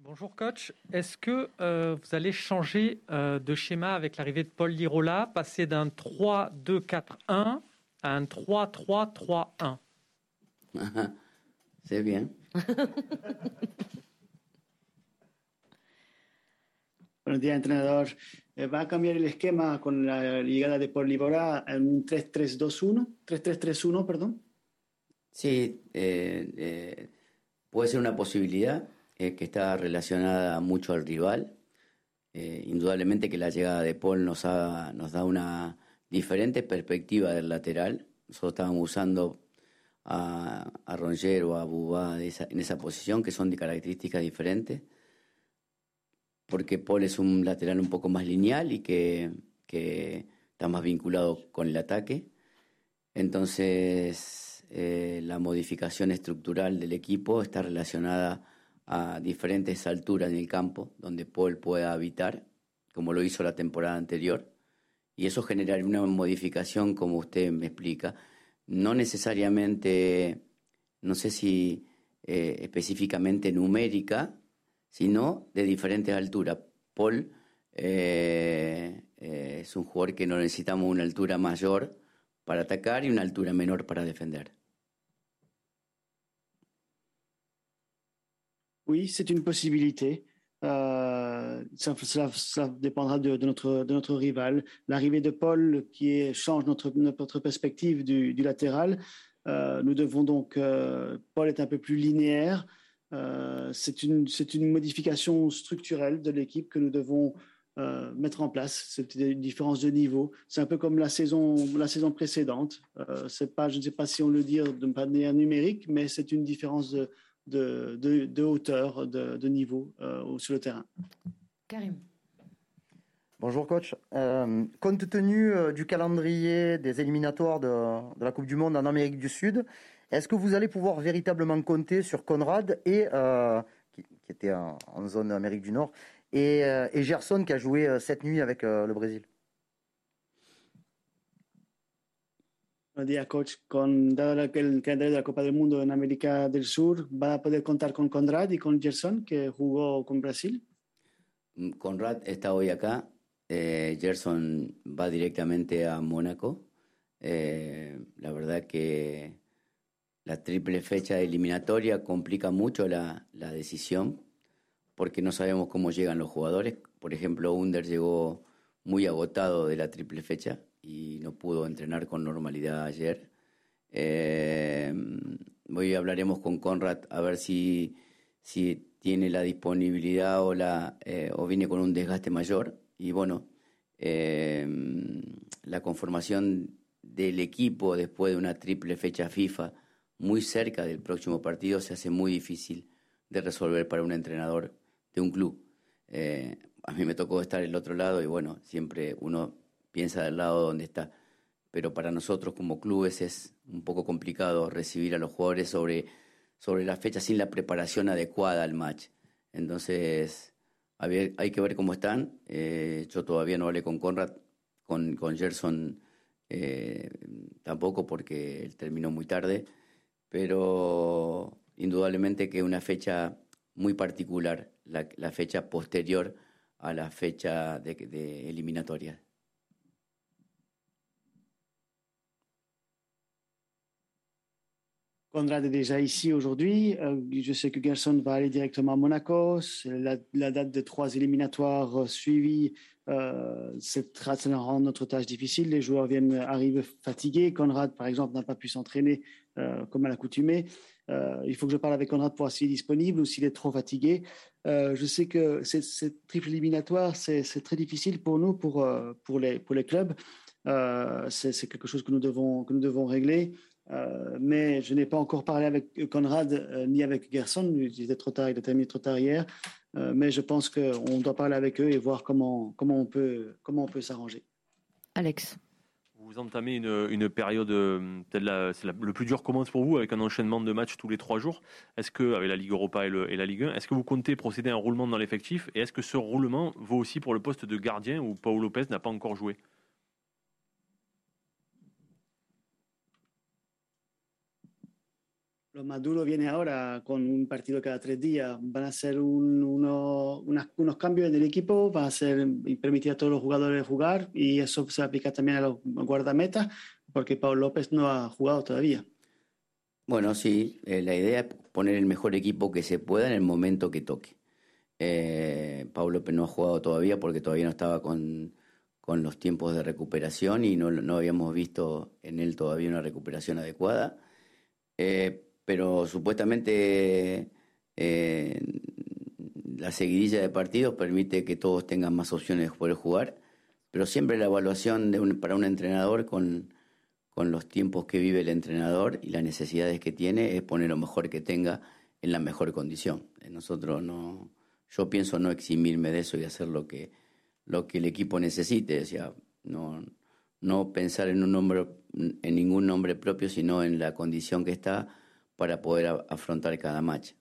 Bonjour coach, est-ce que euh, vous allez changer euh, de schéma avec l'arrivée de Paul Lirola, passer d'un 3-2-4-1 à un 3-3-3-1 C'est bien. Buenos días, entrenador. Eh, ¿Va a cambiar el esquema con la llegada de Paul Lirola en un 3-3-2-1? 3-3-3-1, perdón. Sí, eh, eh, puede ser una posibilidad. Que está relacionada mucho al rival. Eh, indudablemente que la llegada de Paul nos, nos da una diferente perspectiva del lateral. Nosotros estábamos usando a, a o a Bubá en esa posición, que son de características diferentes, porque Paul es un lateral un poco más lineal y que, que está más vinculado con el ataque. Entonces, eh, la modificación estructural del equipo está relacionada a diferentes alturas en el campo donde Paul pueda habitar, como lo hizo la temporada anterior, y eso generaría una modificación, como usted me explica, no necesariamente, no sé si eh, específicamente numérica, sino de diferentes alturas. Paul eh, eh, es un jugador que no necesitamos una altura mayor para atacar y una altura menor para defender. Oui, c'est une possibilité. Euh, ça, dépendra de, notre, de notre rival. L'arrivée de Paul qui change notre, notre perspective du, latéral. Euh, nous devons donc. Euh, Paul est un peu plus linéaire. c'est une, une modification structurelle de l'équipe que nous devons mettre en place. C'est une différence de niveau. C'est un peu comme la saison, la saison précédente. c'est pas, je ne sais pas si on le dit de manière numérique, mais c'est une différence de de, de, de hauteur, de, de niveau euh, sur le terrain. Karim. Bonjour coach. Euh, compte tenu euh, du calendrier des éliminatoires de, de, la Coupe du Monde en Amérique du Sud, est-ce que vous allez pouvoir véritablement compter sur Conrad et euh, qui, qui, était en, en, zone Amérique du Nord et, euh, et Gerson qui a joué euh, cette nuit avec le Brésil? Buenos días, coach. Con, dado el calendario de la Copa del Mundo en América del Sur, ¿va a poder contar con Conrad y con Gerson, que jugó con Brasil? Mm, Conrad está hoy acá. Eh, Gerson va directamente a Mónaco. Eh, la verdad que la triple fecha eliminatoria complica mucho la, la, decisión porque no sabemos cómo llegan los jugadores. Por ejemplo, Under llegó muy agotado de la triple fecha y no pudo entrenar con normalidad ayer. Eh, hoy hablaremos con Conrad a ver si, si tiene la disponibilidad o, la, eh, o viene con un desgaste mayor. Y bueno, eh, la conformación del equipo después de una triple fecha FIFA muy cerca del próximo partido se hace muy difícil de resolver para un entrenador de un club. a mí me tocó estar el otro lado y bueno, siempre uno piensa del lado donde está. Pero para nosotros como clubes es un poco complicado recibir a los jugadores sobre, sobre la fecha sin la preparación adecuada al match. Entonces, hay que ver cómo están. Eh, yo todavía no hablé con Conrad, con, con Gerson eh, tampoco porque él terminó muy tarde, pero indudablemente que una fecha muy particular, la, fecha posterior a la fecha de, de eliminatoria. Conrad est déjà ici aujourd'hui. Euh, je sais que Gerson va aller directement à Monaco. La, date de trois éliminatoires euh, suivies, euh, ça rend notre tâche difficile. Les joueurs viennent arriver fatigués. Conrad, par exemple, n'a pas pu s'entraîner euh, comme à l'accoutumée. Il faut que je parle avec Conrad pour voir s'il est disponible ou s'il est trop fatigué. Je sais que cette triple éliminatoire, c'est très difficile pour nous, pour, les, clubs. c'est quelque chose que nous devons régler. Euh, mais je n'ai pas encore parlé avec Conrad euh, ni avec Gerson. Il était trop tard, il a terminé trop tard hier. Euh, mais je pense qu'on doit parler avec eux et voir comment, comment on peut, comment on peut s'arranger. Alex. Vous entamez une, une période, peut-être c'est le plus dur commence pour vous avec un enchaînement de matchs tous les trois jours. Est-ce que, avec la Ligue Europa et, et la Ligue 1, est-ce que vous comptez procéder à un roulement dans l'effectif? Et est-ce que ce roulement vaut aussi pour le poste de gardien où Paul Lopez n'a pas encore joué? Lo más duro viene ahora con un partido cada tres días. Van a unas, unos cambios en el equipo, va a permitir a todos los jugadores jugar y eso se aplica también a los guardametas porque Pablo López no ha jugado todavía. Bueno, sí, eh, la idea es poner el mejor equipo que se pueda en el momento que toque. Eh, Pablo López no ha jugado todavía porque todavía no estaba con, los tiempos de recuperación y no, no, habíamos visto en él todavía una recuperación adecuada. Eh, pero supuestamente eh, la seguidilla de partidos permite que todos tengan más opciones de poder jugar, pero siempre la evaluación de para un entrenador con, los tiempos que vive el entrenador y las necesidades que tiene es poner lo mejor que tenga en la mejor condición. Nosotros no, yo pienso no eximirme de eso y hacer lo que, lo que el equipo necesite, o sea, no, no pensar en un nombre, en ningún nombre propio, sino en la condición que está para poder afrontar cada match.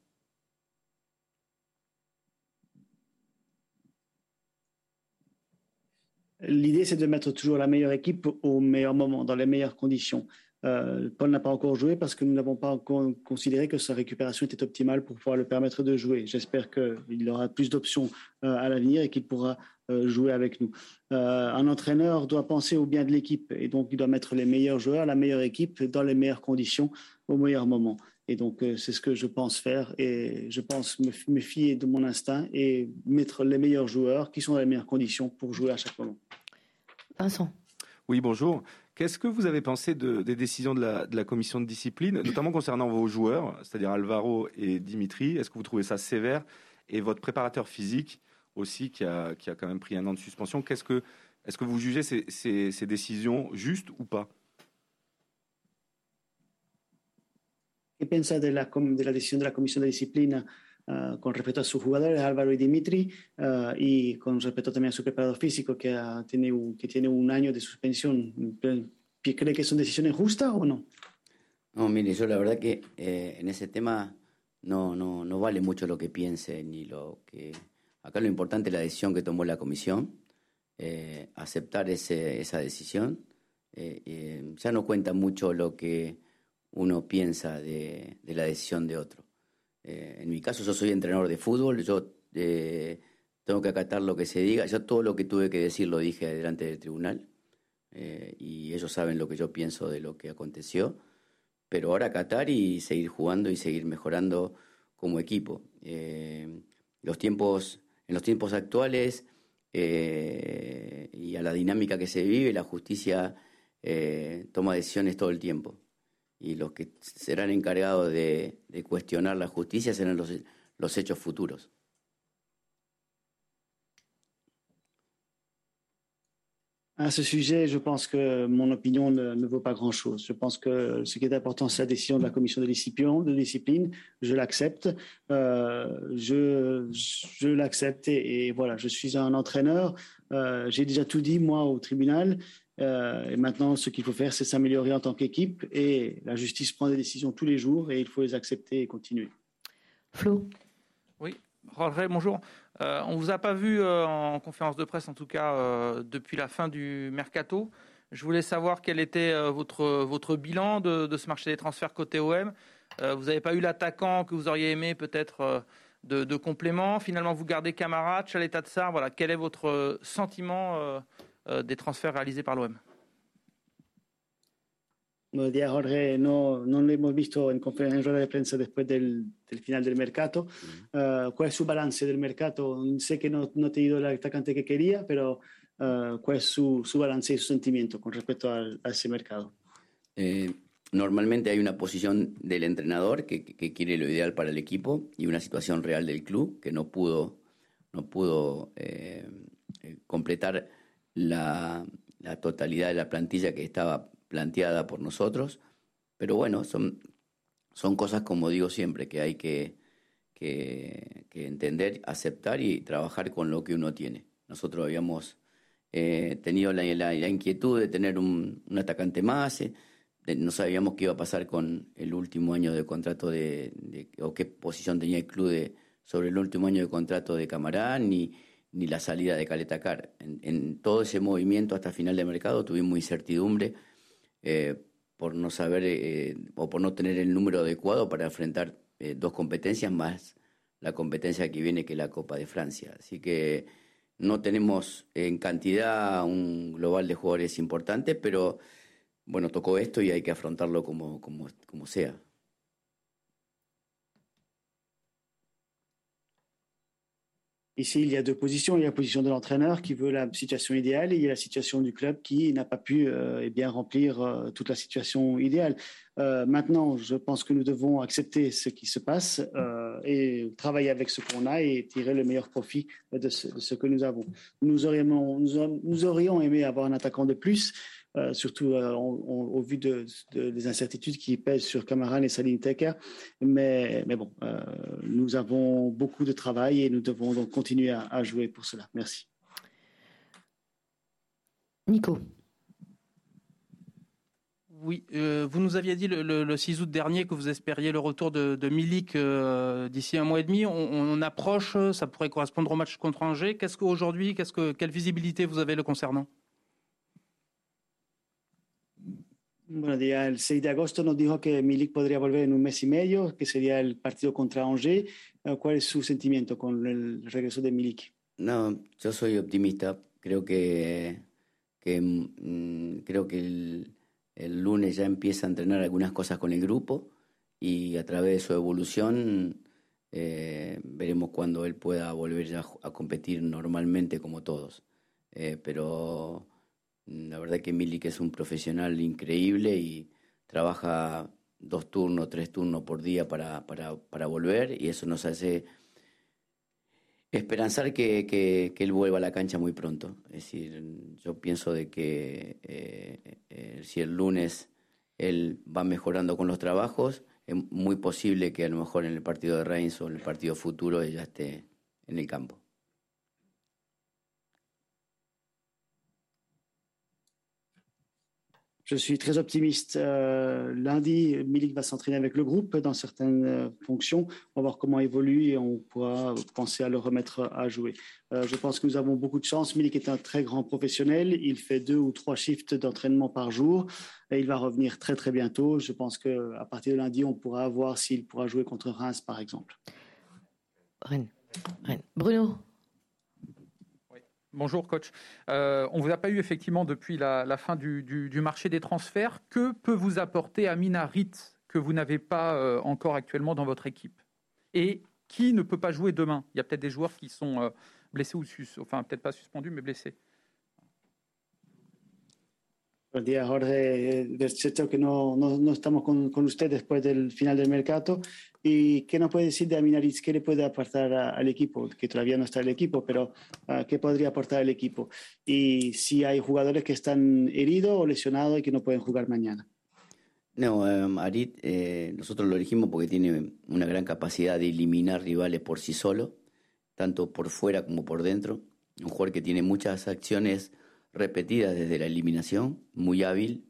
L'idée, c'est de mettre toujours la meilleure équipe au meilleur moment, dans les meilleures conditions. Euh, Paul n'a pas encore joué parce que nous n'avons pas encore considéré que sa récupération était optimale pour pouvoir le permettre de jouer. J'espère qu'il aura plus d'options euh, à l'avenir et qu'il pourra euh, jouer avec nous. Euh, un entraîneur doit penser au bien de l'équipe et donc il doit mettre les meilleurs joueurs, la meilleure équipe dans les meilleures conditions au meilleur moment. Et donc euh, c'est ce que je pense faire et je pense me, me fier de mon instinct et mettre les meilleurs joueurs qui sont dans les meilleures conditions pour jouer à chaque moment. Vincent. Oui, bonjour. Qu'est-ce que vous avez pensé de, des décisions de la, commission de discipline, notamment concernant vos joueurs, c'est-à-dire Alvaro et Dimitri? Est-ce que vous trouvez ça sévère? Et votre préparateur physique aussi, qui a, qui a quand même pris un an de suspension, qu'est-ce que, est-ce que vous jugez ces, décisions justes ou pas? ¿Qué piensa de la, de la decisión de la Comisión de Disciplina uh, con respecto a sus jugadores, Álvaro y Dimitri, uh, y con respecto también a su preparador físico, que, uh, tiene, un, que tiene un año de suspensión? ¿Cree que son decisiones justas o no? No, mire, yo la verdad que eh, en ese tema no, no, no vale mucho lo que piense, ni lo que... Acá lo importante es la decisión que tomó la comisión, eh, aceptar ese, esa decisión. Eh, eh, ya no cuenta mucho lo que uno piensa de, de la decisión de otro. Eh, en mi caso, yo soy entrenador de fútbol, yo eh, tengo que acatar lo que se diga. Yo todo lo que tuve que decir lo dije delante del tribunal eh, y ellos saben lo que yo pienso de lo que aconteció. Pero ahora acatar y seguir jugando y seguir mejorando como equipo. Eh, los tiempos, en los tiempos actuales y a la dinámica que se vive, la justicia toma decisiones todo el tiempo y los que serán encargados de, de cuestionar la justicia serán los, los hechos futuros. À ce sujet, je pense que mon opinion ne, vaut pas grand-chose. Je pense que ce qui est important, c'est la décision de la commission de discipline. Je l'accepte. Euh, je l'accepte et, et, voilà, je suis un entraîneur. Euh, J'ai déjà tout dit, moi, au tribunal. Euh, et maintenant, ce qu'il faut faire, c'est s'améliorer en tant qu'équipe. Et la justice prend des décisions tous les jours et il faut les accepter et continuer. Flo Oui, Jorge, bonjour. Euh, on ne vous a pas vu euh, en conférence de presse, en tout cas euh, depuis la fin du mercato. Je voulais savoir quel était euh, votre, votre bilan de, de, ce marché des transferts côté OM. Euh, vous n'avez pas eu l'attaquant que vous auriez aimé peut-être de, de, complément. Finalement, vous gardez Camara, Chaleta de Sar. Voilà, quel est votre sentiment des transferts réalisés par l'OM Buenos días, Jorge. No, no lo hemos visto en, en rueda de prensa después del, del final del mercado. Uh, ¿Cuál es su balance del mercado? Sé que no, no ha tenido el atacante que quería, pero uh, ¿cuál es su, su, balance y su sentimiento con respecto al, a ese mercado? Eh, normalmente hay una posición del entrenador que, que, quiere lo ideal para el equipo y una situación real del club que no pudo, no pudo eh, completar la, totalidad de la plantilla que estaba planteada por nosotros, pero bueno, son, son cosas como digo siempre, que hay que, que, entender, aceptar y trabajar con lo que uno tiene. Nosotros habíamos eh, tenido la, la, inquietud de tener un, un atacante más, eh, no sabíamos qué iba a pasar con el último año de contrato de, de, o qué posición tenía el club de, sobre el último año de contrato de Camarán, ni, ni la salida de Caletacar. En, en todo ese movimiento hasta final de mercado tuvimos incertidumbre. Eh, por no saber eh, o por no tener el número adecuado para enfrentar eh, dos competencias más la competencia que viene que la Copa de Francia. Así que no tenemos en cantidad un global de jugadores importante, pero bueno, tocó esto y hay que afrontarlo como, como, como sea. Ici, il y a deux positions. Il y a la position de l'entraîneur qui veut la situation idéale et il y a la situation du club qui n'a pas pu euh, eh bien remplir euh, toute la situation idéale. Euh, maintenant, je pense que nous devons accepter ce qui se passe et travailler avec ce qu'on a et tirer le meilleur profit de ce, de ce que nous avons. Nous aurions, nous aurions aimé avoir un attaquant de plus, euh, surtout euh, au vu de, de, des incertitudes qui pèsent sur Kamaran et Saline Teker. Mais, mais bon, euh, nous avons beaucoup de travail et nous devons donc continuer à, à jouer pour cela. Merci. Nico. Oui, euh, vous nous aviez dit le, le, le, 6 août dernier que vous espériez le retour de, de Milik euh, d'ici un mois et demi. On, on, approche, ça pourrait correspondre au match contre Angers. Qu'est-ce qu'aujourd'hui, qu'est-ce que, quelle visibilité vous avez le concernant? Buenos días. El 6 de agosto nos dijo que Milik podría volver en un mes y medio, que sería el partido contra Angers. Uh, ¿Cuál es su sentimiento con el regreso de Milik? No, yo soy optimista. Creo que, que mmm, creo que el, el, lunes ya empieza a entrenar algunas cosas con el grupo y a través de su evolución eh, veremos cuándo él pueda volver ya a competir normalmente como todos. Eh, pero la verdad que Milik es un profesional increíble y trabaja dos turnos, tres turnos por día para, para, para volver y eso nos hace esperanzar que, que, él vuelva a la cancha muy pronto. Es decir, yo pienso de que eh, eh, si el lunes él va mejorando con los trabajos, es muy posible que a lo mejor en el partido de Reims o en el partido futuro ella esté en el campo. Je suis très optimiste. Euh, lundi, Milik va s'entraîner avec le groupe dans certaines euh, fonctions. On va voir comment évolue et on pourra penser à le remettre à jouer. Euh, je pense que nous avons beaucoup de chance. Milik est un très grand professionnel. Il fait deux ou trois shifts d'entraînement par jour et il va revenir très très bientôt. Je pense qu'à partir de lundi, on pourra voir s'il pourra jouer contre Reims, par exemple. Rennes. Bruno Bonjour coach. Euh, on ne vous a pas eu effectivement depuis la, fin du, marché des transferts. Que peut vous apporter Amina Rit que vous n'avez pas euh, encore actuellement dans votre équipe? Et qui ne peut pas jouer demain? Il y a peut-être des joueurs qui sont euh, blessés ou sus, enfin peut-être pas suspendus mais blessés. Buen día, Jorge. Cierto que no, no, no estamos con, con, usted después del final del mercado. ¿Y qué nos puede decir de Aminaritz? ¿Qué le puede aportar al equipo? Que todavía no está el equipo, pero uh, ¿qué podría aportar al equipo? Y si hay jugadores que están heridos o lesionados y que no pueden jugar mañana. No, um, Arit, eh, nosotros lo elegimos porque tiene una gran capacidad de eliminar rivales por sí solo, tanto por fuera como por dentro. Un jugador que tiene muchas acciones repetidas desde la eliminación, muy hábil,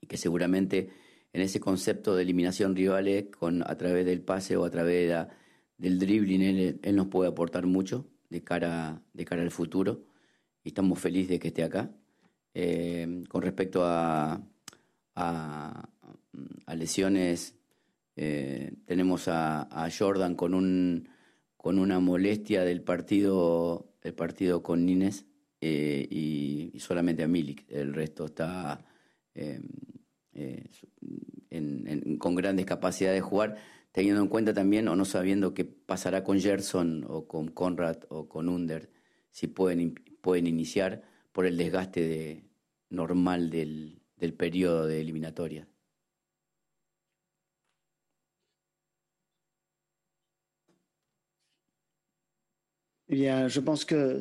y que seguramente en ese concepto de eliminación rivales, con, a través del pase o a través de la, del dribbling, él, nos puede aportar mucho de cara, de cara al futuro, y estamos felices de que esté acá. Eh, con respecto a, a, a lesiones, eh, tenemos a, a, Jordan con, un, con una molestia del partido, el partido con Nines, eh, y, solamente a Milik. El resto está eh, eh, en, con grandes capacidades de jugar, teniendo en cuenta también o no sabiendo qué pasará con Gerson o con Conrad o con Under, si pueden, pueden iniciar por el desgaste de, normal del, del periodo de eliminatoria. Eh bien, je pense que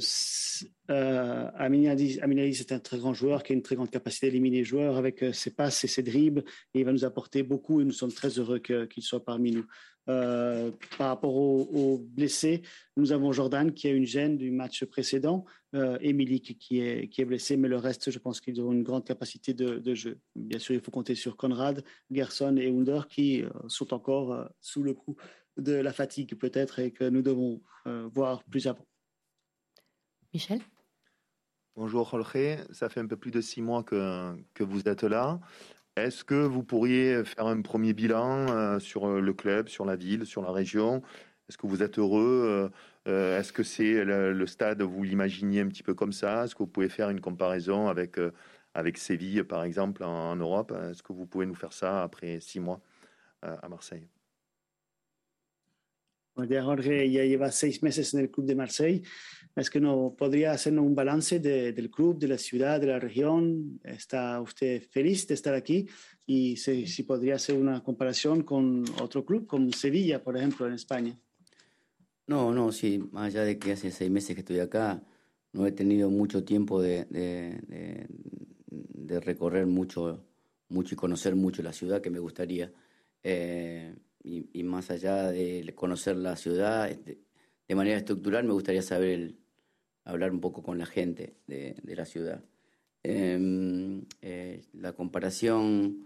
euh, Aminadi, c'est un très grand joueur qui a une très grande capacité d'éliminer les joueurs avec euh, ses passes et ses dribbles. Il va nous apporter beaucoup et nous sommes très heureux qu'il qu soit parmi nous. Euh, par rapport aux, blessés, nous avons Jordan qui a une gêne du match précédent, euh, Emily qui est, qui est blessé, mais le reste, je pense qu'ils ont une grande capacité de, jeu. Bien sûr, il faut compter sur Conrad, Gerson et Under qui euh, sont encore sous le coup de la fatigue peut-être et que nous devons euh, voir plus avant. Michel? Bonjour Jorge, ça fait un peu plus de six mois que, que vous êtes là. Est-ce que vous pourriez faire un premier bilan sur le club, sur la ville, sur la région? Est-ce que vous êtes heureux? Est-ce que c'est le, stade, vous l'imaginiez un petit peu comme ça? Est-ce que vous pouvez faire une comparaison avec, avec Séville, par exemple, en Europe? Est-ce que vous pouvez nous faire ça après six mois à Marseille? Jorge ya lleva seis meses en el club de Marseille. ¿Es que no podría hacernos un balance de, del club, de la ciudad, de la región? ¿Está usted feliz de estar aquí? Y si, si, podría hacer una comparación con otro club, como Sevilla, por ejemplo, en España. No, no, sí, más allá de que hace seis meses que estoy acá, no he tenido mucho tiempo de, de, de, de recorrer mucho, mucho y conocer mucho la ciudad que me gustaría. Eh, y, más allá de conocer la ciudad este, de, manera estructural, me gustaría saber hablar un poco con la gente de, la ciudad. Em, eh, la comparación,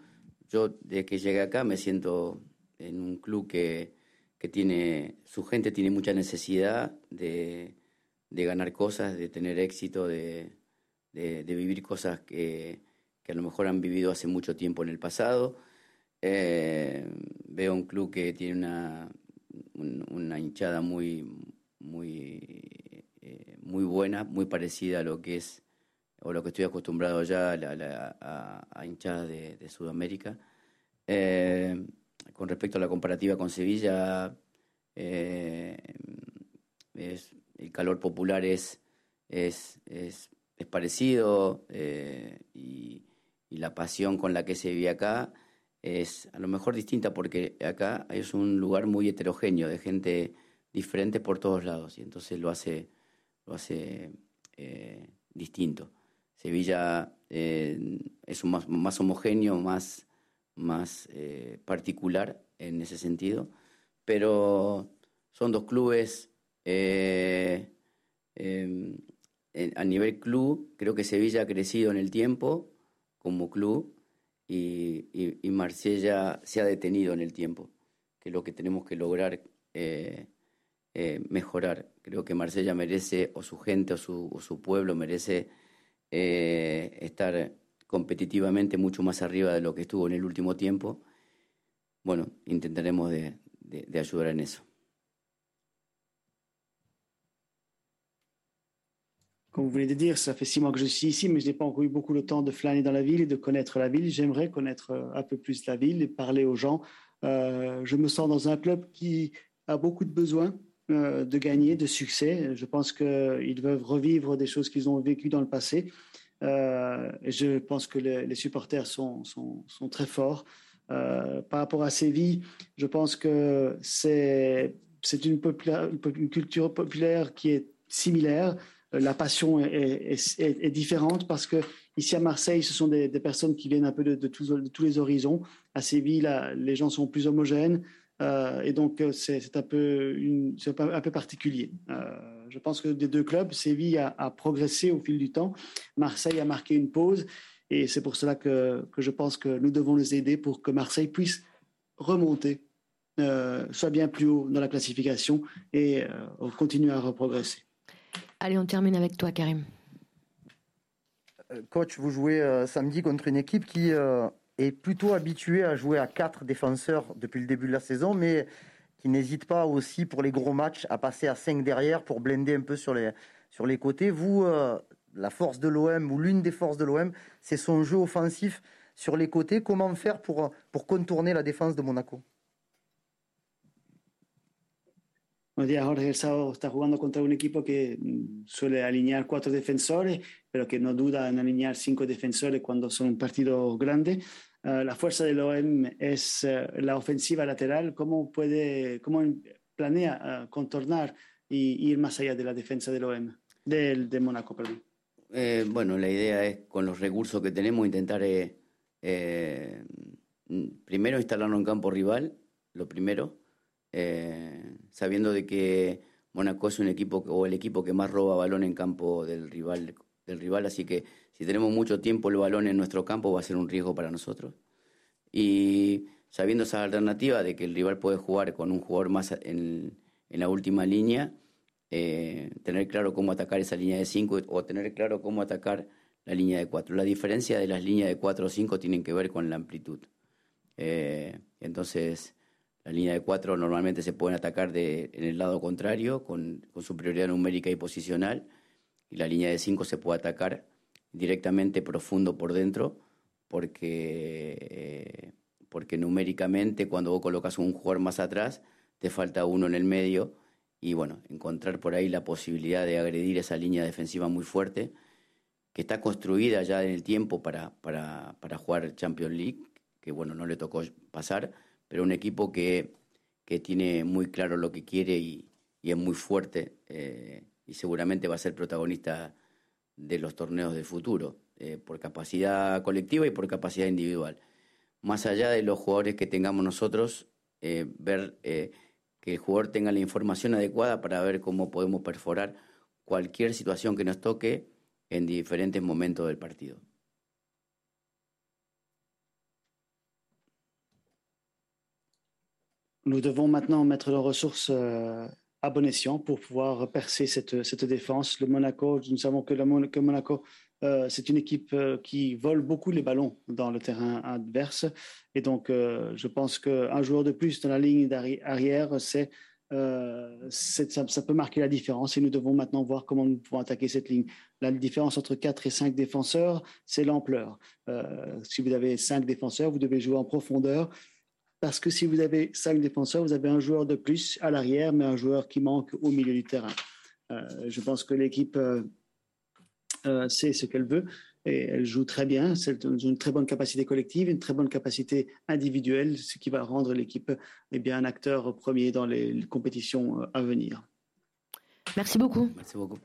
yo desde que llegué acá me siento en un club que, que tiene, su gente tiene mucha necesidad de, de ganar cosas, de tener éxito, de, de, vivir cosas que, que a lo mejor han vivido hace mucho tiempo en el pasado eh, veo un club que tiene una, una hinchada muy, muy, eh, muy buena, muy parecida a lo que es o lo que estoy acostumbrado ya a, hinchadas de, Sudamérica. Eh, con respecto a la comparativa con Sevilla, el calor popular es, es, es, parecido y, y, la pasión con la que se vive acá es a lo mejor distinta porque acá es un lugar muy heterogéneo de gente diferente por todos lados y entonces lo hace, lo hace eh, distinto. Sevilla eh, es un más, más, homogéneo, más, más eh, particular en ese sentido, pero son dos clubes em, a nivel club, creo que Sevilla ha crecido en el tiempo como club y, y, Marsella se ha detenido en el tiempo, que es lo que tenemos que lograr eh, eh, mejorar. Creo que Marsella merece, o su gente o su, o su pueblo merece eh, estar competitivamente mucho más arriba de lo que estuvo en el último tiempo. Bueno, intentaremos de, ayudar en eso. Comme vous venez de dire, ça fait six mois que je suis ici, mais je n'ai pas encore eu beaucoup de temps de flâner dans la ville et de connaître la ville. J'aimerais connaître euh, un peu plus la ville et parler aux gens. Euh, je me sens dans un club qui a beaucoup de besoins euh, de gagner, de succès. Je pense qu'ils doivent revivre des choses qu'ils ont vécues dans le passé. je pense que les, supporters sont, sont, sont, très forts. par rapport à Séville, je pense que c'est une, une culture populaire qui est similaire. Euh, la passion est, différente parce que ici à Marseille, ce sont des, personnes qui viennent un peu de, tous, les horizons. À Séville, les gens sont plus homogènes euh, et donc euh, c'est un peu un peu particulier. je pense que des deux clubs, Séville a, progressé au fil du temps, Marseille a marqué une pause et c'est pour cela que, je pense que nous devons les aider pour que Marseille puisse remonter, soit bien plus haut dans la classification et continuer à reprogresser. Allez, on termine avec toi, Karim. Euh, coach, vous jouez euh, samedi contre une équipe qui euh, est plutôt habituée à jouer à quatre défenseurs depuis le début de la saison, mais qui n'hésite pas aussi pour les gros matchs à passer à cinq derrière pour blender un peu sur les, sur les côtés. Vous, la force de l'OM ou l'une des forces de l'OM, c'est son jeu offensif sur les côtés. Comment faire pour, pour contourner la défense de Monaco? Buenos días, Jorge. El sábado está jugando contra un equipo que mm, suele alinear cuatro defensores, pero que no duda en alinear cinco defensores cuando son un partido grande. Uh, la fuerza del OM es uh, la ofensiva lateral. ¿Cómo, puede, cómo planea uh, contornar y ir más allá de la defensa del OM, del, de Mónaco? Perdón. Eh, bueno, la idea es con los recursos que tenemos intentar eh, eh, primero instalarlo en campo rival, lo primero eh, sabiendo de que Mónaco es un equipo o el equipo que más roba balón en campo del rival, del rival, así que si tenemos mucho tiempo el balón en nuestro campo va a ser un riesgo para nosotros. Y sabiendo esa alternativa de que el rival puede jugar con un jugador más en, la última línea, eh, tener claro cómo atacar esa línea de 5 o tener claro cómo atacar la línea de 4. La diferencia de las líneas de 4 o 5 tienen que ver con la amplitud. Eh, entonces, la línea de 4 normalmente se pueden atacar de, en el lado contrario, con, con, su prioridad numérica y posicional, y la línea de 5 se puede atacar directamente profundo por dentro, porque, eh, porque numéricamente cuando vos colocas un jugador más atrás, te falta uno en el medio, y bueno, encontrar por ahí la posibilidad de agredir esa línea defensiva muy fuerte, que está construida ya en el tiempo para, para, para jugar Champions League, que bueno, no le tocó pasar, pero un equipo que, que tiene muy claro lo que quiere y, y es muy fuerte eh, y seguramente va a ser protagonista de los torneos del futuro, eh, por capacidad colectiva y por capacidad individual. Más allá de los jugadores que tengamos nosotros, eh, ver que el jugador tenga la información adecuada para ver cómo podemos perforar cualquier situación que nos toque en diferentes momentos del partido. Nous devons maintenant mettre nos ressources euh, à bon escient pour pouvoir percer cette, cette défense. Le Monaco, nous savons que, le, que Monaco, euh, c'est une équipe euh, qui vole beaucoup les ballons dans le terrain adverse. Et donc, je pense qu'un joueur de plus dans la ligne arrière, c'est ça, ça, peut marquer la différence et nous devons maintenant voir comment nous pouvons attaquer cette ligne. La différence entre 4 et 5 défenseurs, c'est l'ampleur. Si vous avez 5 défenseurs, vous devez jouer en profondeur parce que si vous avez cinq défenseurs, vous avez un joueur de plus à l'arrière, mais un joueur qui manque au milieu du terrain. Euh, je pense que l'équipe euh, euh, sait ce qu'elle veut et elle joue très bien. A une très bonne capacité collective, une très bonne capacité individuelle, ce qui va rendre l'équipe eh bien un acteur premier dans les compétitions à venir. Merci beaucoup. Merci beaucoup.